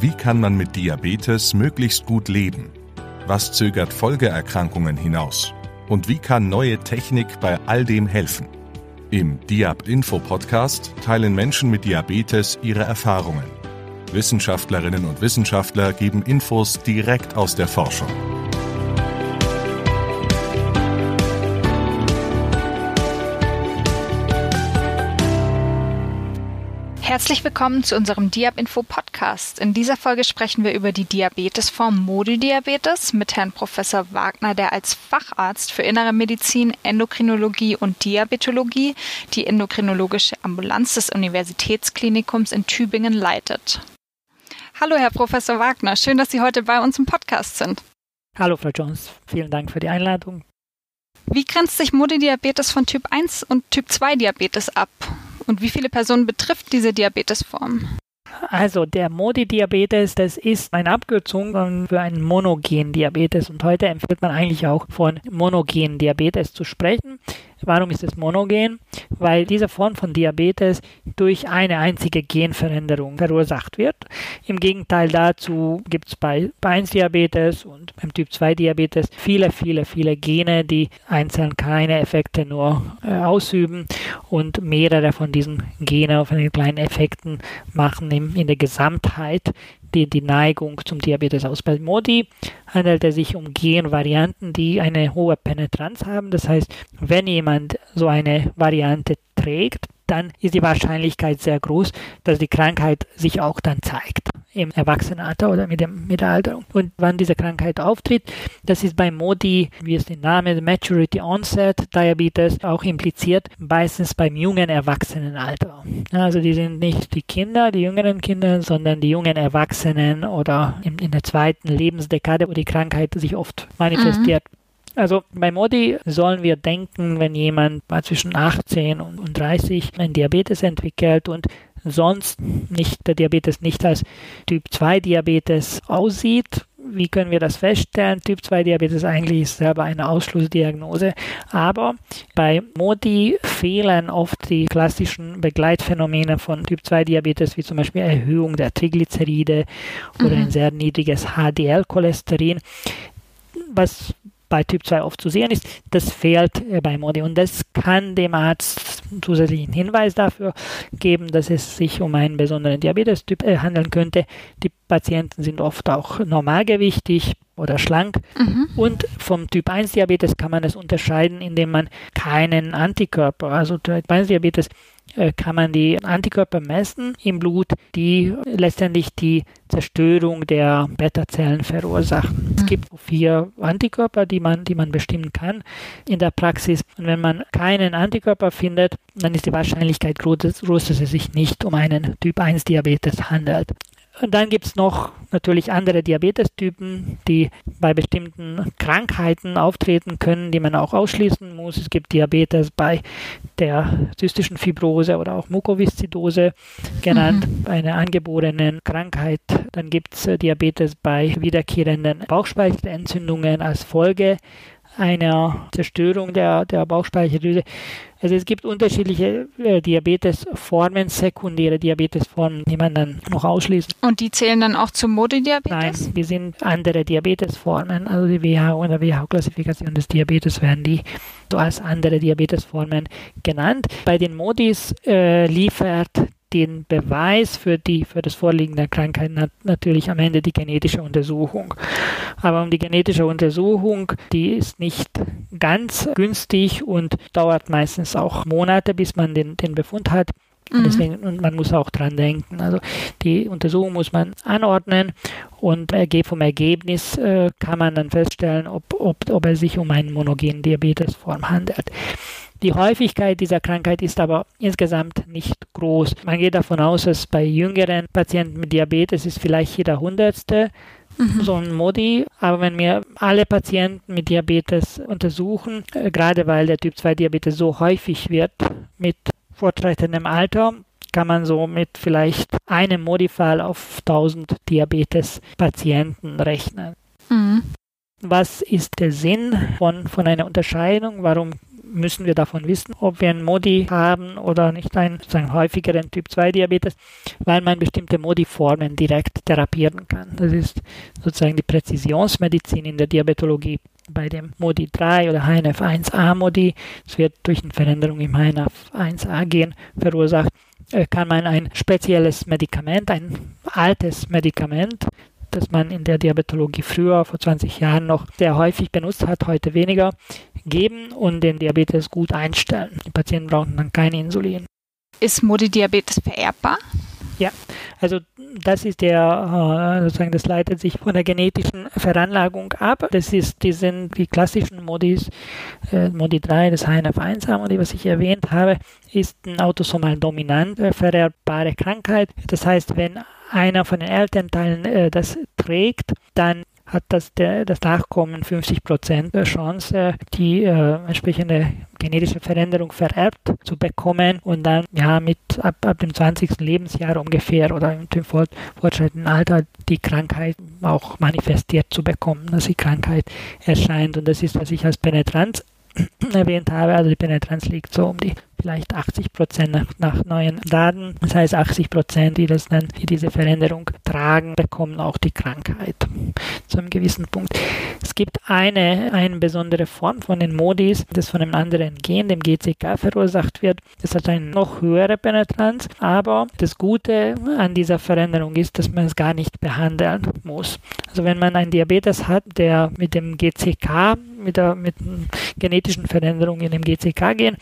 Wie kann man mit Diabetes möglichst gut leben? Was zögert Folgeerkrankungen hinaus? Und wie kann neue Technik bei all dem helfen? Im Diab Info Podcast teilen Menschen mit Diabetes ihre Erfahrungen. Wissenschaftlerinnen und Wissenschaftler geben Infos direkt aus der Forschung. Herzlich willkommen zu unserem Diab-Info Podcast. In dieser Folge sprechen wir über die Diabetesform Modi-Diabetes mit Herrn Professor Wagner, der als Facharzt für Innere Medizin, Endokrinologie und Diabetologie die endokrinologische Ambulanz des Universitätsklinikums in Tübingen leitet. Hallo, Herr Professor Wagner, schön, dass Sie heute bei uns im Podcast sind. Hallo, Frau Jones, vielen Dank für die Einladung. Wie grenzt sich Modi-Diabetes von Typ 1 und Typ 2 Diabetes ab? Und wie viele Personen betrifft diese Diabetesform? Also der Modi-Diabetes, das ist eine Abkürzung für einen monogen Diabetes und heute empfiehlt man eigentlich auch von monogen Diabetes zu sprechen. Warum ist es monogen? Weil diese Form von Diabetes durch eine einzige Genveränderung verursacht wird. Im Gegenteil dazu gibt es bei, bei 1 Diabetes und beim Typ 2 Diabetes viele, viele, viele Gene, die einzeln keine Effekte nur äh, ausüben und mehrere von diesen Genen auf einen kleinen Effekten machen in, in der Gesamtheit die, die Neigung zum Diabetes aus. Bei Modi handelt es sich um Genvarianten, die eine hohe Penetranz haben. Das heißt, wenn jemand so eine Variante trägt, dann ist die Wahrscheinlichkeit sehr groß, dass die Krankheit sich auch dann zeigt im Erwachsenenalter oder mit, dem, mit der Alterung. Und wann diese Krankheit auftritt, das ist bei MODI, wie es den Namen Maturity Onset Diabetes auch impliziert, meistens beim jungen Erwachsenenalter. Also die sind nicht die Kinder, die jüngeren Kinder, sondern die jungen Erwachsenen oder in, in der zweiten Lebensdekade, wo die Krankheit sich oft manifestiert. Mhm. Also bei Modi sollen wir denken, wenn jemand zwischen 18 und 30 einen Diabetes entwickelt und sonst nicht der Diabetes nicht als Typ 2 Diabetes aussieht, wie können wir das feststellen? Typ 2 Diabetes eigentlich ist selber eine Ausschlussdiagnose, aber bei Modi fehlen oft die klassischen Begleitphänomene von Typ 2 Diabetes, wie zum Beispiel Erhöhung der Triglyceride oder mhm. ein sehr niedriges HDL-Cholesterin was bei Typ 2 oft zu sehen ist, das fehlt äh, bei Modi. Und das kann dem Arzt zusätzlichen Hinweis dafür geben, dass es sich um einen besonderen Diabetes-Typ äh, handeln könnte. Die Patienten sind oft auch normalgewichtig oder schlank. Mhm. Und vom Typ 1 Diabetes kann man es unterscheiden, indem man keinen Antikörper, also Typ 1 Diabetes äh, kann man die Antikörper messen im Blut, die letztendlich die Zerstörung der Beta-Zellen verursachen. Gibt vier Antikörper, die man, die man bestimmen kann in der Praxis. Und wenn man keinen Antikörper findet, dann ist die Wahrscheinlichkeit groß, dass es sich nicht um einen Typ 1 Diabetes handelt. Und dann gibt es noch natürlich andere Diabetestypen, die bei bestimmten Krankheiten auftreten können, die man auch ausschließen muss. Es gibt Diabetes bei der zystischen Fibrose oder auch Mukoviszidose genannt, mhm. bei einer angeborenen Krankheit. Dann gibt es Diabetes bei wiederkehrenden Bauchspeichelentzündungen als Folge einer Zerstörung der, der Bauchspeicheldrüse. Also es gibt unterschiedliche äh, Diabetesformen, sekundäre Diabetesformen, die man dann noch ausschließt. Und die zählen dann auch zum Modi-Diabetes? Nein, die sind andere Diabetesformen. Also die WHO und der WHO-Klassifikation des Diabetes werden die so als andere Diabetesformen genannt. Bei den Modis äh, liefert den Beweis für, die, für das Vorliegen der Krankheit nat natürlich am Ende die genetische Untersuchung. Aber um die genetische Untersuchung, die ist nicht ganz günstig und dauert meistens auch Monate, bis man den, den Befund hat. Und mhm. deswegen, und man muss auch dran denken. Also die Untersuchung muss man anordnen und vom Ergebnis äh, kann man dann feststellen, ob, ob, ob es sich um einen monogenen Diabetesform handelt. Die Häufigkeit dieser Krankheit ist aber insgesamt nicht groß. Man geht davon aus, dass bei jüngeren Patienten mit Diabetes ist vielleicht jeder Hundertste mhm. so ein Modi. Aber wenn wir alle Patienten mit Diabetes untersuchen, äh, gerade weil der Typ 2 Diabetes so häufig wird mit fortschreitendem Alter, kann man so mit vielleicht einem Modifall auf 1000 Diabetes-Patienten rechnen. Mhm. Was ist der Sinn von, von einer Unterscheidung? Warum müssen wir davon wissen, ob wir einen Modi haben oder nicht einen häufigeren Typ 2 Diabetes, weil man bestimmte Modi-Formen direkt therapieren kann. Das ist sozusagen die Präzisionsmedizin in der Diabetologie bei dem Modi 3 oder HNF1A Modi. Es wird durch eine Veränderung im HNF1A Gen verursacht äh, kann man ein spezielles Medikament, ein altes Medikament, das man in der Diabetologie früher, vor 20 Jahren noch sehr häufig benutzt hat, heute weniger, geben und den Diabetes gut einstellen. Die Patienten brauchen dann kein Insulin. Ist Modi-Diabetes vererbbar? Ja, also das ist der, äh, sozusagen, das leitet sich von der genetischen Veranlagung ab. Das ist, die sind die klassischen Modis, äh, Modi 3, das HNF1-Modi, was ich erwähnt habe, ist eine autosomal dominant äh, vererbbare Krankheit. Das heißt, wenn einer von den Elternteilen äh, das trägt, dann hat das, der, das Nachkommen 50% Chance, die äh, entsprechende genetische Veränderung vererbt zu bekommen und dann ja mit ab, ab dem 20. Lebensjahr ungefähr oder im fortschreitenden Alter die Krankheit auch manifestiert zu bekommen, dass die Krankheit erscheint und das ist, was ich als Penetranz erwähnt habe. Also die Penetranz liegt so um die vielleicht 80 Prozent nach, nach, neuen Daten. Das heißt, 80 Prozent, die das dann, die diese Veränderung tragen, bekommen auch die Krankheit zu einem gewissen Punkt. Es gibt eine, eine besondere Form von den Modis, das von einem anderen Gen, dem GCK, verursacht wird. Das hat eine noch höhere Penetranz, aber das Gute an dieser Veränderung ist, dass man es gar nicht behandeln muss. Also wenn man einen Diabetes hat, der mit dem GCK mit der mit genetischen Veränderungen in dem GCK-Gen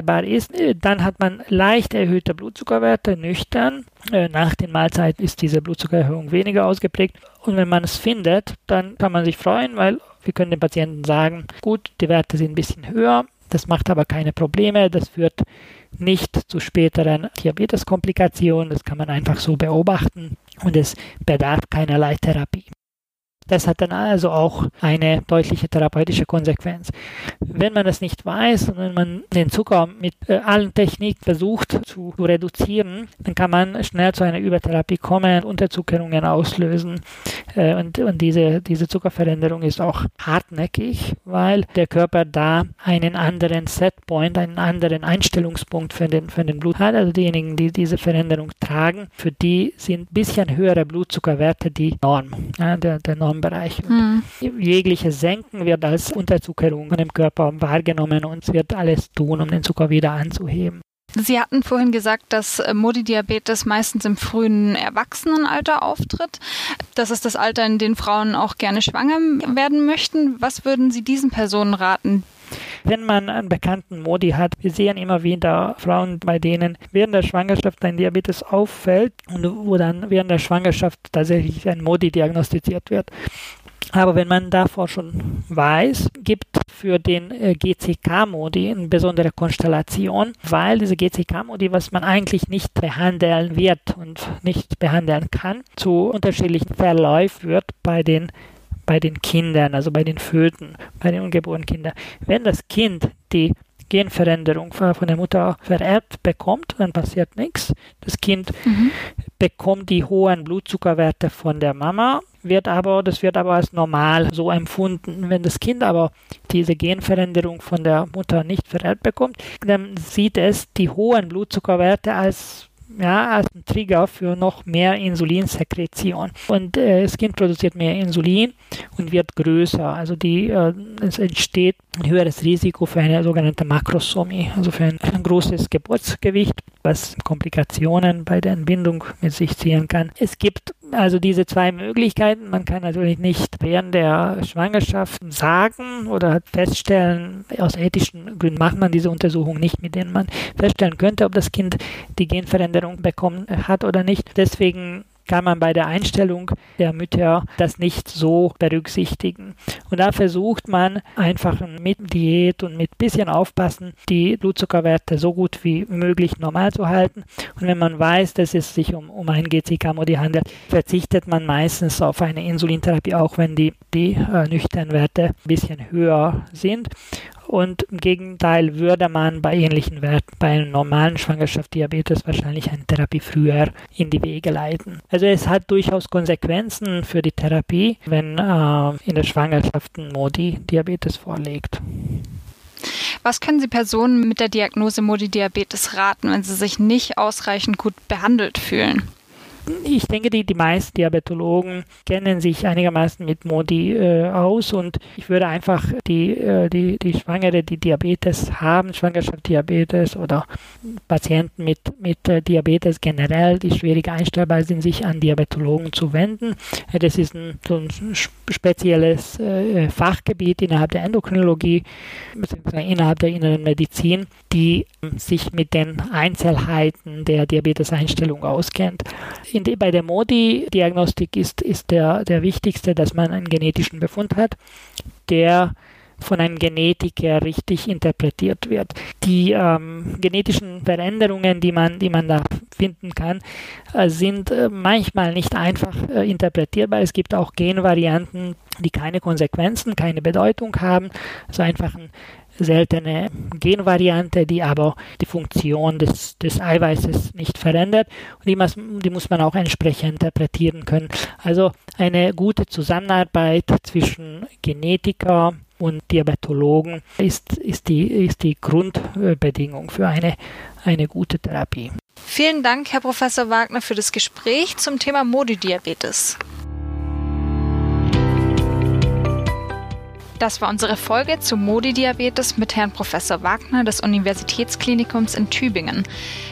erklärbar ist, äh, dann hat man leicht erhöhte Blutzuckerwerte, nüchtern. Äh, nach den Mahlzeiten ist diese Blutzuckererhöhung weniger ausgeprägt. Und wenn man es findet, dann kann man sich freuen, weil wir können den Patienten sagen, gut, die Werte sind ein bisschen höher, das macht aber keine Probleme, das führt nicht zu späteren Diabeteskomplikationen, das kann man einfach so beobachten und es bedarf keinerlei Therapie. Das hat dann also auch eine deutliche therapeutische Konsequenz. Wenn man das nicht weiß und wenn man den Zucker mit äh, allen Techniken versucht zu, reduzieren, dann kann man schnell zu einer Übertherapie kommen, Unterzuckerungen auslösen. Äh, und, und diese, diese Zuckerveränderung ist auch hartnäckig, weil der Körper da einen anderen Setpoint, einen anderen Einstellungspunkt für den, für den Blut hat. Also diejenigen, die diese Veränderung tragen, für die sind ein bisschen höhere Blutzuckerwerte die Norm, ja, der, der Norm Bereich. Mhm. Jegliche Senken wird als Unterzuckerung im Körper wahrgenommen und es wird alles tun, um den Zucker wieder anzuheben. Sie hatten vorhin gesagt, dass äh, Modi-Diabetes meistens im frühen Erwachsenenalter auftritt. Das ist das Alter, in dem Frauen auch gerne schwanger werden möchten. Was würden Sie diesen Personen raten, wenn man einen bekannten Modi hat, wir sehen immer wieder Frauen, bei denen während der Schwangerschaft ein Diabetes auffällt und wo dann während der Schwangerschaft tatsächlich ein Modi diagnostiziert wird. Aber wenn man davor schon weiß, gibt für den äh, GCK-Modi eine besondere Konstellation, weil diese GCK-Modi, was man eigentlich nicht behandeln wird und nicht behandeln kann, zu unterschiedlichen Verläufen wird bei den bei den Kindern, also bei den Föten, bei den ungeborenen Kindern. Wenn das Kind die Genveränderung von der Mutter vererbt bekommt, dann passiert nichts. Das Kind mhm. bekommt die hohen Blutzuckerwerte von der Mama, wird aber, das wird aber als normal so empfunden. Wenn das Kind aber diese Genveränderung von der Mutter nicht vererbt bekommt, dann sieht es die hohen Blutzuckerwerte als ja, als ein Trigger für noch mehr Insulinsekretion. Und äh, das Kind produziert mehr Insulin und wird größer. Also die, äh, es entsteht ein höheres Risiko für eine sogenannte Makrosomie, also für ein, ein großes Geburtsgewicht, was Komplikationen bei der Entbindung mit sich ziehen kann. Es gibt also diese zwei Möglichkeiten. Man kann natürlich nicht während der Schwangerschaft sagen oder feststellen, aus ethischen Gründen macht man diese Untersuchung nicht, mit denen man feststellen könnte, ob das Kind die Genveränderung bekommen hat oder nicht. Deswegen kann man bei der Einstellung der Mütter das nicht so berücksichtigen. Und da versucht man einfach mit Diät und mit bisschen Aufpassen die Blutzuckerwerte so gut wie möglich normal zu halten. Und wenn man weiß, dass es sich um, um ein GCK-Modi handelt, verzichtet man meistens auf eine Insulintherapie, auch wenn die, die äh, nüchternen Werte ein bisschen höher sind. Und im Gegenteil würde man bei ähnlichen Werten bei einem normalen Schwangerschaft Diabetes wahrscheinlich eine Therapie früher in die Wege leiten. Also es hat durchaus Konsequenzen für die Therapie, wenn äh, in der Schwangerschaft ein Modi Diabetes vorliegt. Was können Sie Personen mit der Diagnose Modi-Diabetes raten, wenn sie sich nicht ausreichend gut behandelt fühlen? Ich denke, die, die meisten Diabetologen kennen sich einigermaßen mit Modi äh, aus und ich würde einfach die, äh, die, die Schwangere, die Diabetes haben, Schwangerschaftsdiabetes oder Patienten mit, mit äh, Diabetes generell, die schwierig einstellbar sind, sich an Diabetologen zu wenden. Das ist ein, so ein spezielles äh, Fachgebiet innerhalb der Endokrinologie, beziehungsweise innerhalb der inneren Medizin, die sich mit den Einzelheiten der Diabeteseinstellung auskennt die, bei der Modi-Diagnostik ist, ist der, der wichtigste, dass man einen genetischen Befund hat, der von einem Genetiker richtig interpretiert wird. Die ähm, genetischen Veränderungen, die man, die man da finden kann, äh, sind äh, manchmal nicht einfach äh, interpretierbar. Es gibt auch Genvarianten, die keine Konsequenzen, keine Bedeutung haben, also einfach ein seltene Genvariante, die aber die Funktion des, des Eiweißes nicht verändert. Und die muss, die muss man auch entsprechend interpretieren können. Also eine gute Zusammenarbeit zwischen Genetiker und Diabetologen ist, ist, die, ist die Grundbedingung für eine, eine gute Therapie. Vielen Dank, Herr Professor Wagner, für das Gespräch zum Thema Modi-Diabetes. Das war unsere Folge zu Modi-Diabetes mit Herrn Professor Wagner des Universitätsklinikums in Tübingen.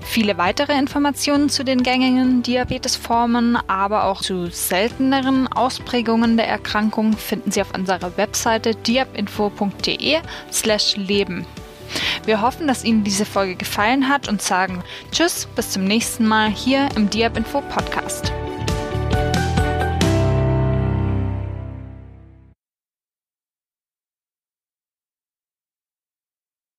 Viele weitere Informationen zu den gängigen Diabetesformen, aber auch zu selteneren Ausprägungen der Erkrankung finden Sie auf unserer Webseite diabinfo.de/slash leben. Wir hoffen, dass Ihnen diese Folge gefallen hat und sagen Tschüss, bis zum nächsten Mal hier im Diabinfo Podcast.